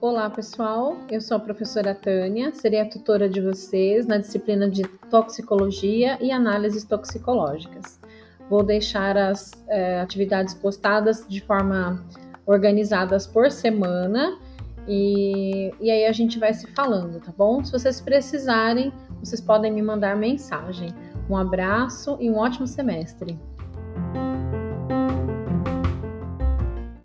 Olá, pessoal. Eu sou a professora Tânia, serei a tutora de vocês na disciplina de toxicologia e análises toxicológicas. Vou deixar as é, atividades postadas de forma organizadas por semana e, e aí a gente vai se falando, tá bom? Se vocês precisarem, vocês podem me mandar mensagem. Um abraço e um ótimo semestre.